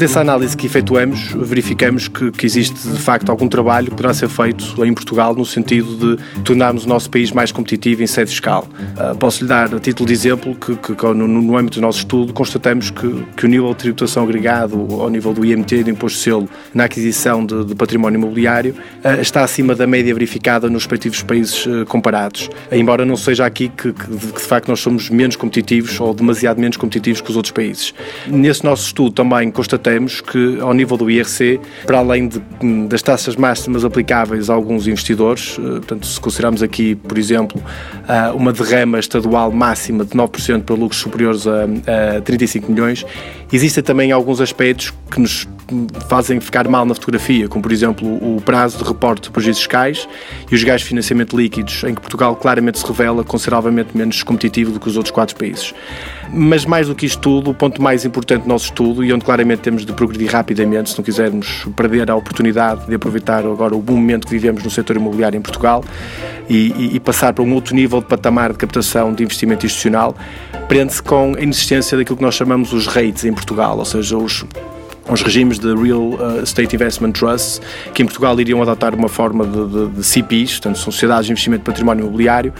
dessa análise que efetuamos, verificamos que, que, existe de facto algum trabalho que poderá ser feito em Portugal no sentido de tornarmos o nosso país mais competitivo em sede fiscal. Uh, Posso-lhe dar, a título de exemplo, que, que no, no, âmbito do nosso estudo constatamos que, que, o nível de tributação agregado ao nível do IMT, do Imposto de Selo, na aquisição de, de património imobiliário, uh, está acima da média verificada nos respectivos países uh, comparados. Embora não seja aqui que, que de facto nós somos menos competitivos ou demasiado menos competitivos que os outros países. Nesse nosso estudo também constatamos que, ao nível do IRC, para além de, das taxas máximas aplicáveis a alguns investidores, eh, portanto, se considerarmos aqui, por exemplo, eh, uma derrama estadual máxima de 9% para lucros superiores a, a 35 milhões, existem também alguns aspectos que nos fazem ficar mal na fotografia, como por exemplo o prazo de reporte de prejuízos fiscais e os gastos de financiamento líquidos, em que Portugal claramente se revela consideravelmente menos competitivo do que os outros quatro países. Mas mais do que isto tudo, o ponto mais importante do nosso estudo e onde claramente temos de progredir rapidamente, se não quisermos perder a oportunidade de aproveitar agora o bom momento que vivemos no setor imobiliário em Portugal e, e, passar para um outro nível de patamar de captação de investimento institucional, prende-se com a inexistência daquilo que nós chamamos os REITs em Portugal, ou seja, os os regimes de Real uh, Estate Investment Trusts, que em Portugal iriam adotar uma forma de, de, de CPIs, portanto, Sociedades de Investimento de Património Imobiliário,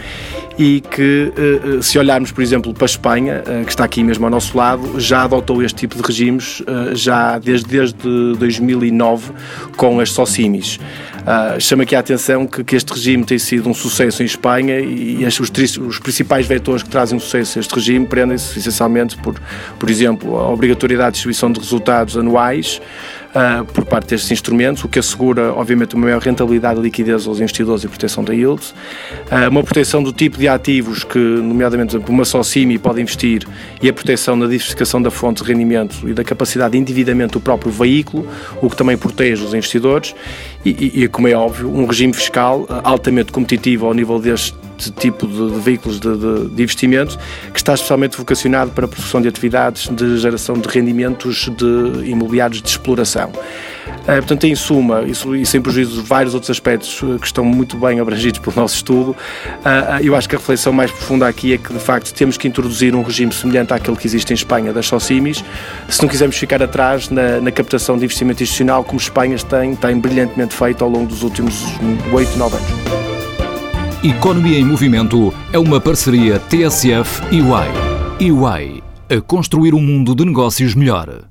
e que, uh, uh, se olharmos, por exemplo, para a Espanha, que está aqui mesmo ao nosso lado, já adotou este tipo de regimes já desde, desde 2009 com as SOCIMIs. Uh, chama aqui a atenção que, que, este regime tem sido um sucesso em Espanha e, e os, os, principais vetores que trazem um sucesso a este regime prendem-se essencialmente por, por exemplo, a obrigatoriedade de distribuição de resultados anuais, uh, por parte destes instrumentos, o que assegura, obviamente, uma maior rentabilidade e liquidez aos investidores e proteção da yield, uh, uma proteção do tipo de ativos que, nomeadamente, uma só CIMI pode investir e a proteção na diversificação da fonte de rendimento e da capacidade de endividamento do próprio veículo, o que também protege os investidores e, e, e como é óbvio, um regime fiscal ah, altamente competitivo ao nível deste tipo de, de veículos de, de, de, investimento que está especialmente vocacionado para a produção de atividades de geração de rendimentos de imobiliários de exploração. Uh, portanto, em suma, isso, e sem prejuízo de vários outros aspectos uh, que estão muito bem abrangidos pelo nosso estudo, uh, eu acho que a reflexão mais profunda aqui é que, de facto, temos que introduzir um regime semelhante àquele que existe em Espanha das SOCIMIs, se não quisermos ficar atrás na, na captação de investimento institucional, como Espanha tem, tem brilhantemente feito ao longo dos últimos 8, 9 anos. Economia em Movimento é uma parceria TSF e UI. UI, a construir um mundo de negócios melhor.